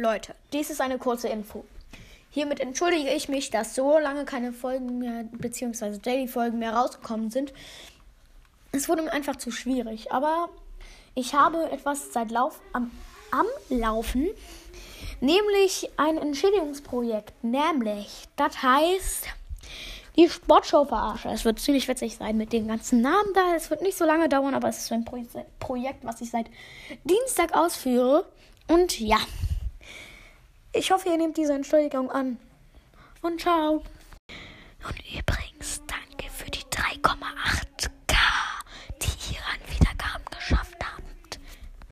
Leute, dies ist eine kurze Info. Hiermit entschuldige ich mich, dass so lange keine Folgen mehr, beziehungsweise Daily-Folgen mehr rausgekommen sind. Es wurde mir einfach zu schwierig. Aber ich habe etwas seit Lauf am, am Laufen, nämlich ein Entschädigungsprojekt. Nämlich, das heißt die Sportshow verarsche. Es wird ziemlich witzig sein mit den ganzen Namen da. Es wird nicht so lange dauern, aber es ist ein Pro Projekt, was ich seit Dienstag ausführe. Und ja, ich hoffe, ihr nehmt diese Entschuldigung an. Und ciao. Und ihr